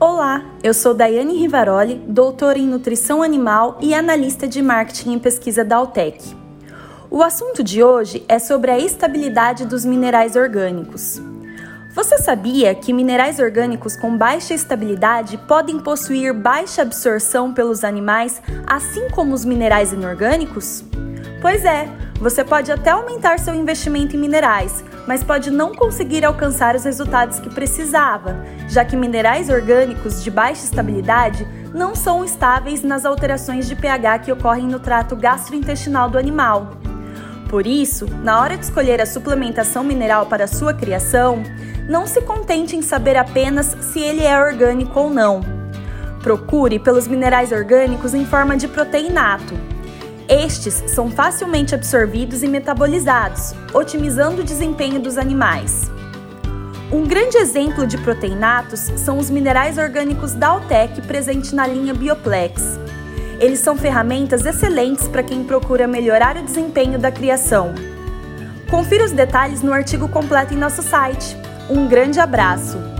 Olá, eu sou Daiane Rivaroli, doutora em nutrição animal e analista de marketing e pesquisa da Altec. O assunto de hoje é sobre a estabilidade dos minerais orgânicos. Você sabia que minerais orgânicos com baixa estabilidade podem possuir baixa absorção pelos animais, assim como os minerais inorgânicos? Pois é, você pode até aumentar seu investimento em minerais, mas pode não conseguir alcançar os resultados que precisava, já que minerais orgânicos de baixa estabilidade não são estáveis nas alterações de pH que ocorrem no trato gastrointestinal do animal. Por isso, na hora de escolher a suplementação mineral para sua criação, não se contente em saber apenas se ele é orgânico ou não. Procure pelos minerais orgânicos em forma de proteinato, estes são facilmente absorvidos e metabolizados, otimizando o desempenho dos animais. Um grande exemplo de proteinatos são os minerais orgânicos da Altec presentes na linha Bioplex. Eles são ferramentas excelentes para quem procura melhorar o desempenho da criação. Confira os detalhes no artigo completo em nosso site. Um grande abraço!